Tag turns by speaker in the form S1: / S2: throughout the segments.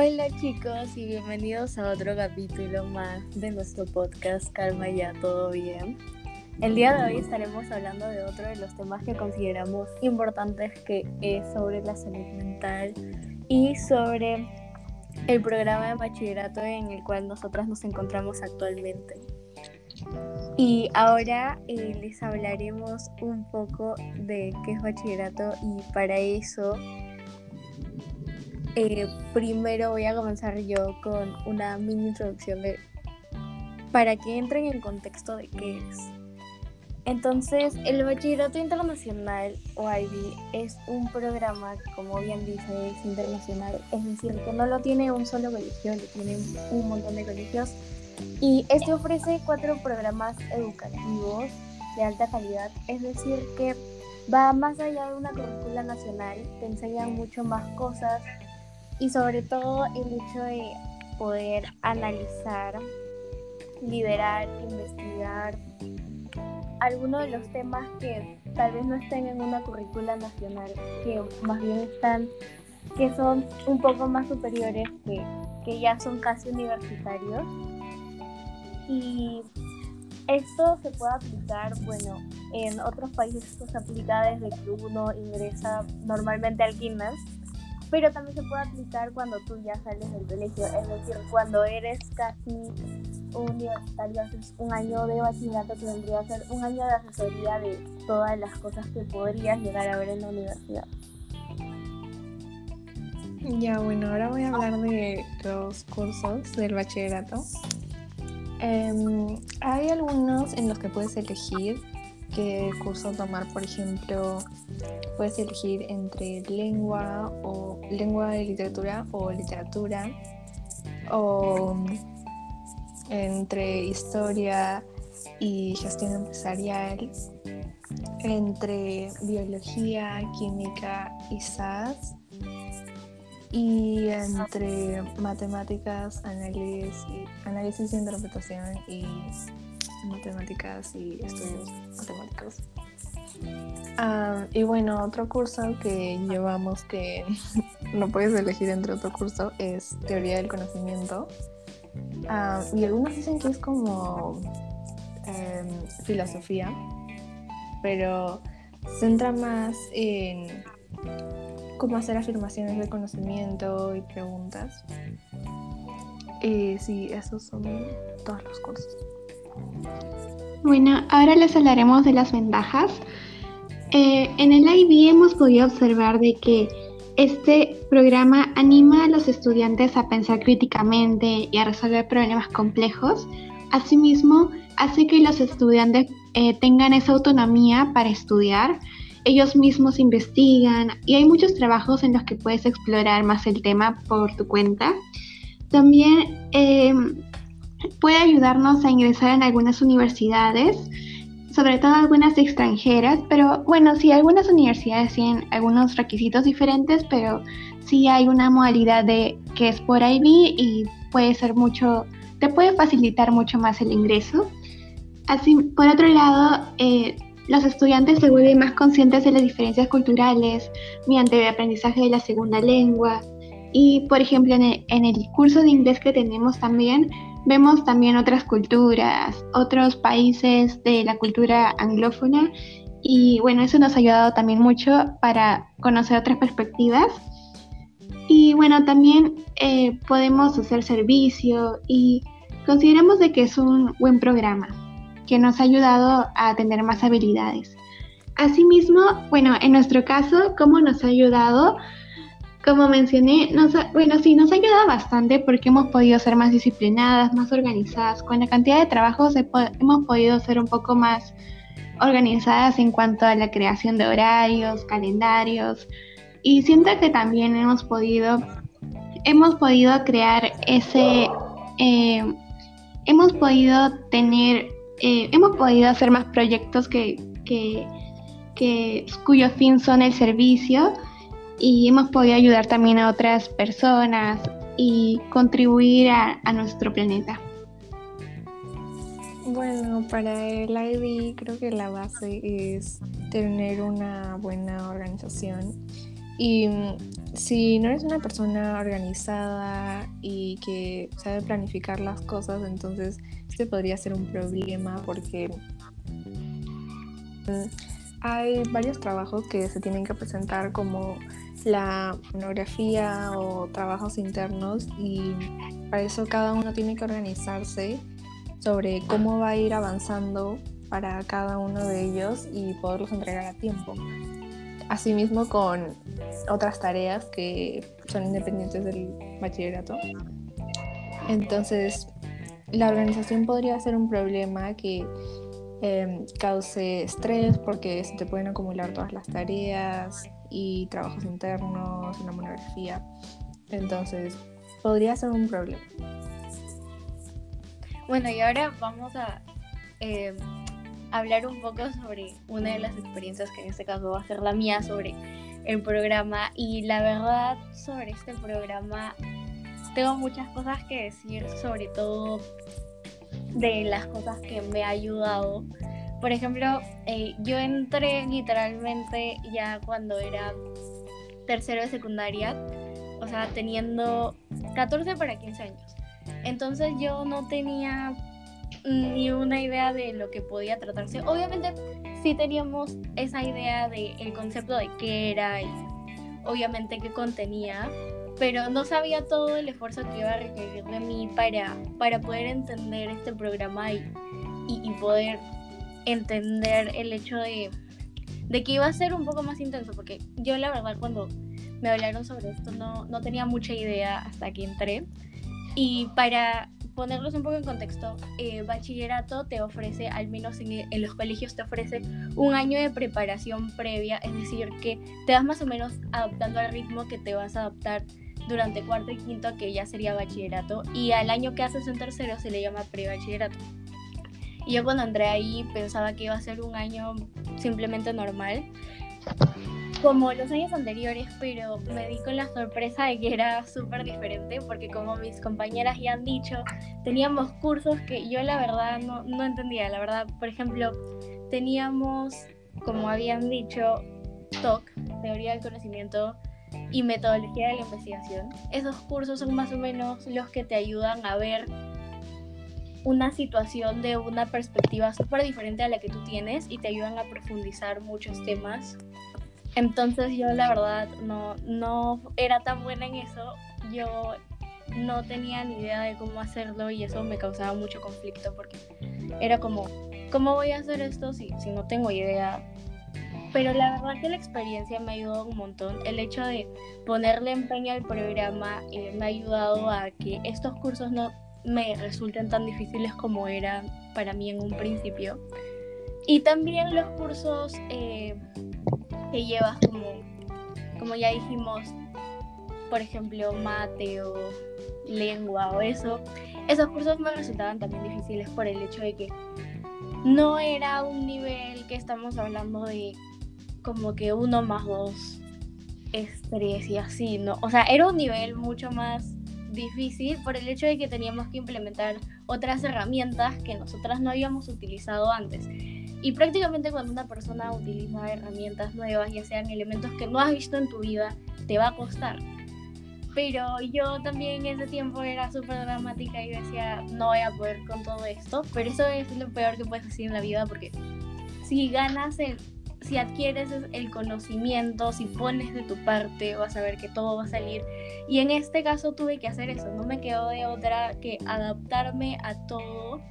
S1: Hola chicos y bienvenidos a otro capítulo más de nuestro podcast Calma ya, todo bien. El día de hoy estaremos hablando de otro de los temas que consideramos importantes que es sobre la salud mental y sobre el programa de bachillerato en el cual nosotras nos encontramos actualmente. Y ahora eh, les hablaremos un poco de qué es bachillerato y para eso eh, primero voy a comenzar yo con una mini introducción de para que entren en contexto de qué es. Entonces, el Bachillerato Internacional o IB es un programa como bien dice, es internacional, es decir, que no lo tiene un solo colegio, lo tiene un montón de colegios. Y este ofrece cuatro programas educativos de alta calidad, es decir, que va más allá de una currícula nacional, te enseñan mucho más cosas, y sobre todo el hecho de poder analizar, liderar, investigar algunos de los temas que tal vez no estén en una currícula nacional, que más bien están, que son un poco más superiores, que, que ya son casi universitarios. Y esto se puede aplicar, bueno, en otros países esto se aplica desde que uno ingresa normalmente al gimnasio pero también se puede aplicar cuando tú ya sales del colegio, es decir, cuando eres casi un universitario, haces un año de bachillerato que vendría a ser un año de asesoría de todas las cosas que podrías llegar a ver en la universidad.
S2: Ya, bueno, ahora voy a hablar de los cursos del bachillerato. Em, hay algunos en los que puedes elegir qué curso tomar, por ejemplo, puedes elegir entre lengua o lengua de literatura o literatura o entre historia y gestión empresarial, entre biología, química y SAS y entre matemáticas, análisis, análisis e interpretación y matemáticas y estudios matemáticos. Ah, y bueno, otro curso que llevamos que no puedes elegir entre otro curso es teoría del conocimiento. Ah, y algunos dicen que es como em, filosofía, pero centra más en cómo hacer afirmaciones de conocimiento y preguntas. Y sí, esos son todos los cursos.
S3: Bueno, ahora les hablaremos de las ventajas. Eh, en el IB hemos podido observar de que este programa anima a los estudiantes a pensar críticamente y a resolver problemas complejos. Asimismo, hace que los estudiantes eh, tengan esa autonomía para estudiar. Ellos mismos investigan y hay muchos trabajos en los que puedes explorar más el tema por tu cuenta. También eh, puede ayudarnos a ingresar en algunas universidades, sobre todo algunas extranjeras, pero bueno, sí, algunas universidades tienen algunos requisitos diferentes, pero sí hay una modalidad de que es por IB y puede ser mucho, te puede facilitar mucho más el ingreso. Así, por otro lado, eh, los estudiantes se vuelven más conscientes de las diferencias culturales mediante el aprendizaje de la segunda lengua. Y, por ejemplo, en el curso de inglés que tenemos también, Vemos también otras culturas, otros países de la cultura anglófona y bueno, eso nos ha ayudado también mucho para conocer otras perspectivas. Y bueno, también eh, podemos hacer servicio y consideramos de que es un buen programa que nos ha ayudado a tener más habilidades. Asimismo, bueno, en nuestro caso, ¿cómo nos ha ayudado? Como mencioné, nos bueno, sí, nos ha ayudado bastante porque hemos podido ser más disciplinadas, más organizadas. Con la cantidad de trabajos hemos podido ser un poco más organizadas en cuanto a la creación de horarios, calendarios. Y siento que también hemos podido, hemos podido crear ese, eh, hemos podido tener, eh, hemos podido hacer más proyectos que, cuyo fin son el servicio y hemos podido ayudar también a otras personas y contribuir a, nuestro planeta.
S2: Bueno, para el IB creo que la base es tener una buena organización Y mm, si no eres una persona organizada y que sabe planificar las cosas, entonces este podría ser un problema porque mm, hay varios trabajos que se tienen que presentar como la monografía o trabajos internos y para eso cada uno tiene que organizarse sobre cómo va a ir avanzando para cada uno de ellos y poderlos entregar a tiempo. Asimismo con otras tareas que son independientes del bachillerato. Entonces, la organización podría ser un problema que Em, cause estrés porque se te pueden acumular todas las tareas y trabajos internos, una monografía. Entonces, podría ser un problema.
S1: Bueno, y ahora vamos a em, hablar un poco sobre una de las experiencias que en este caso va a ser la mía sobre el programa. Y la verdad, sobre este programa, tengo muchas cosas que decir, sobre todo de las cosas que me ha ayudado. Por ejemplo, eh, yo entré literalmente ya cuando era tercero de secundaria, o sea, teniendo 14 para 15 años. Entonces yo no tenía ni una idea de lo que podía tratarse. Obviamente sí teníamos esa idea del concepto de qué era y obviamente qué contenía, pero no sabía todo el esfuerzo que iba a requerir de mí para, para poder entender este programa y, y, poder entender el hecho de, de, que iba a ser un poco más intenso, porque yo la verdad cuando me hablaron sobre esto no, no tenía mucha idea hasta que entré. Y para ponerlos un poco en contexto, eh, bachillerato te ofrece, al menos en, en, los colegios, te ofrece un año de preparación previa, es decir, que te vas más o menos adaptando al ritmo que te vas a adaptar durante cuarto y quinto, que ya sería bachillerato, y al año que haces en tercero se le llama pre-bachillerato. Y yo cuando entré ahí pensaba que iba a ser un año simplemente normal, como los años anteriores, pero me di con la sorpresa de que era súper diferente, porque como mis compañeras ya han dicho, teníamos cursos que yo la verdad no, no entendía. La verdad, por ejemplo, teníamos, como habían dicho, TOC, Teoría del Conocimiento y metodología de la investigación. Esos cursos son más o menos los que te ayudan a ver una situación de una perspectiva súper diferente a la que tú tienes y te ayudan a profundizar muchos temas. Entonces yo la verdad no, no era tan buena en eso. Yo no tenía ni idea de cómo hacerlo y eso me causaba mucho conflicto porque era como, ¿cómo voy a hacer esto si, si no tengo idea? pero la verdad que la experiencia me ha ayudado un montón. El hecho de ponerle empeño al programa eh, me ha ayudado a que estos cursos no me resulten tan difíciles como eran para mí en un principio. Y también los cursos eh, que llevas como, como ya dijimos, por ejemplo, mate o lengua o eso, esos cursos me resultaban también difíciles por el hecho de que no era un nivel que estamos hablando de como que uno más dos estrés y así, ¿no? O sea, era un nivel mucho más difícil por el hecho de que teníamos que implementar otras herramientas que nosotras no habíamos utilizado antes. Y prácticamente cuando una persona utiliza herramientas nuevas, ya sean elementos que no has visto en tu vida, te va a costar. Pero yo también en ese tiempo era súper dramática y decía, no voy a poder con todo esto. Pero eso es lo peor que puedes hacer en la vida porque si ganas el si adquieres el conocimiento, si pones de tu parte, vas a ver que todo va a salir. Y en este caso tuve que hacer eso, no me quedó de otra que adaptarme a todo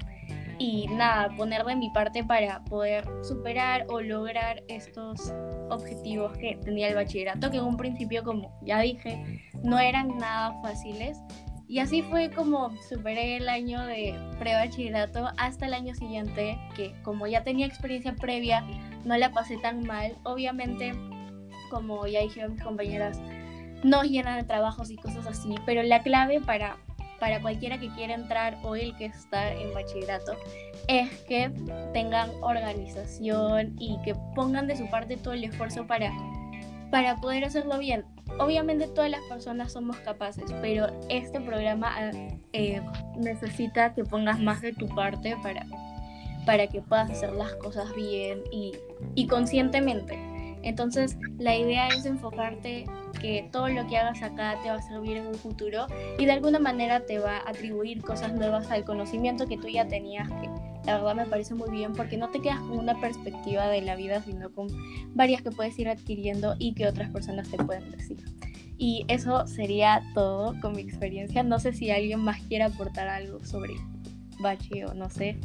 S1: y nada, poner de mi parte para poder superar o lograr estos objetivos que tenía el bachillerato, que en un principio, como ya dije, no eran nada fáciles. Y así fue como superé el año de pre-bachillerato hasta el año siguiente, que como ya tenía experiencia previa, no la pasé tan mal. Obviamente, como ya dijeron mis compañeras, no llenan de trabajos y cosas así, pero la clave para, para cualquiera que quiera entrar o el que está en bachillerato es que tengan organización y que pongan de su parte todo el esfuerzo para, para poder hacerlo bien. Obviamente todas las personas somos capaces, pero este programa eh, necesita que pongas más de tu parte para, para que puedas hacer las cosas bien y, y conscientemente. Entonces, la idea es enfocarte que todo lo que hagas acá te va a servir en un futuro y de alguna manera te va a atribuir cosas nuevas al conocimiento que tú ya tenías, que la verdad me parece muy bien porque no te quedas con una perspectiva de la vida, sino con varias que puedes ir adquiriendo y que otras personas te pueden decir. Y eso sería todo con mi experiencia. No sé si alguien más quiere aportar algo sobre Bachi o no sé,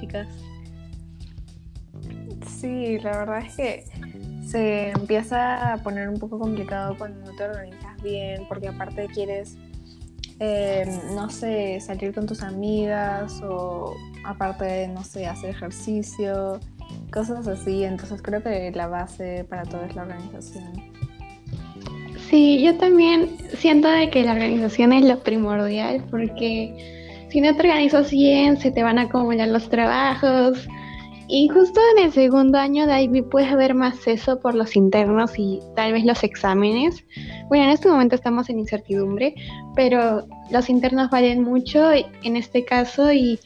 S1: chicas.
S2: Sí, la verdad es que se empieza a poner un poco complicado cuando no te organizas bien, porque aparte quieres, eh, no sé, salir con tus amigas o aparte, no sé, hacer ejercicio, cosas así. Entonces creo que la base para todo es la organización.
S3: Sí, yo también siento de que la organización es lo primordial porque si no te organizas bien se te van a acumular los trabajos, y justo en el segundo año de IB puedes ver más eso por los internos y tal vez los exámenes. Bueno, en este momento estamos en incertidumbre, pero los internos valen mucho en este caso y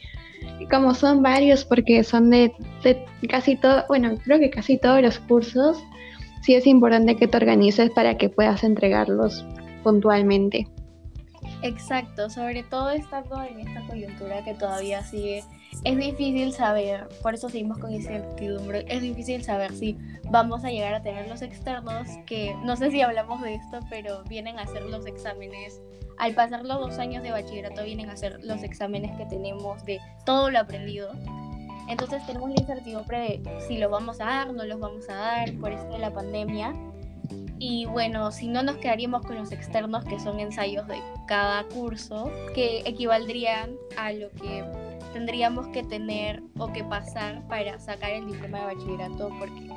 S3: como son varios porque son de, casi todo, bueno, creo que casi todos los cursos, sí es importante que te organices para que puedas entregarlos puntualmente.
S1: Exacto, sobre todo estando en esta coyuntura que todavía sigue es difícil saber, por eso seguimos con incertidumbre, es difícil saber si vamos a llegar a tener los externos, que no sé si hablamos de esto, pero vienen a hacer los exámenes, al pasar los dos años de bachillerato vienen a hacer los exámenes que tenemos de todo lo aprendido. Entonces tenemos la incertidumbre de si los vamos a dar, no los vamos a dar por esto de la pandemia. Y bueno, si no nos quedaríamos con los externos, que son ensayos de cada curso, que equivaldrían a lo que tendríamos que tener o que pasar para sacar el diploma de bachillerato porque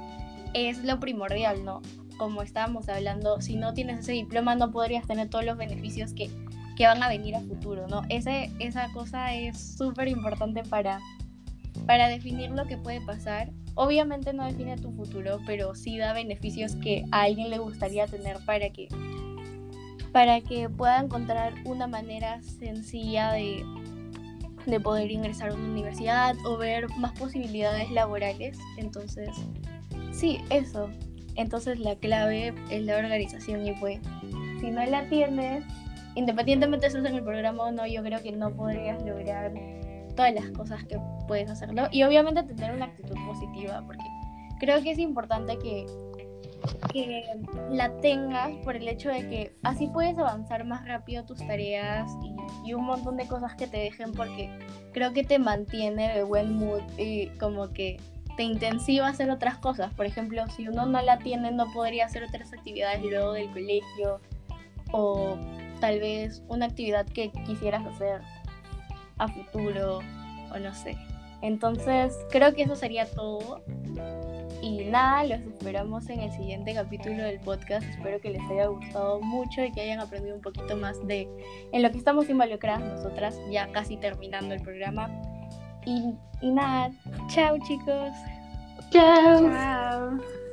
S1: es lo primordial, ¿no? Como estábamos hablando, si no tienes ese diploma no podrías tener todos los beneficios que, que van a venir a futuro, ¿no? Ese, esa cosa es súper importante para, para definir lo que puede pasar. Obviamente no define tu futuro, pero sí da beneficios que a alguien le gustaría tener para que para que pueda encontrar una manera sencilla de, de poder ingresar a una universidad o ver más posibilidades laborales. Entonces, sí, eso. Entonces la clave es la organización y pues si no la tienes, independientemente de si en el programa o no, yo creo que no podrías lograr todas las cosas que puedes hacerlo. Y obviamente tener una actitud positiva, porque creo que es importante que que la tengas por el hecho de que así puedes avanzar más rápido tus tareas y, un montón de cosas que te dejen porque creo que te mantiene de buen mood y como que te intensiva hacer otras cosas. Por ejemplo, si uno no la tiene no podría hacer otras actividades luego del colegio o tal vez una actividad que quisieras hacer a futuro o no sé. Entonces creo que eso sería todo. Y nada, los esperamos en el siguiente capítulo del podcast. Espero que les haya gustado mucho y que hayan aprendido un poquito más de en lo que estamos involucradas nosotras, ya casi terminando el programa. Y, y nada, chao chicos.
S3: Chao.
S1: Chao.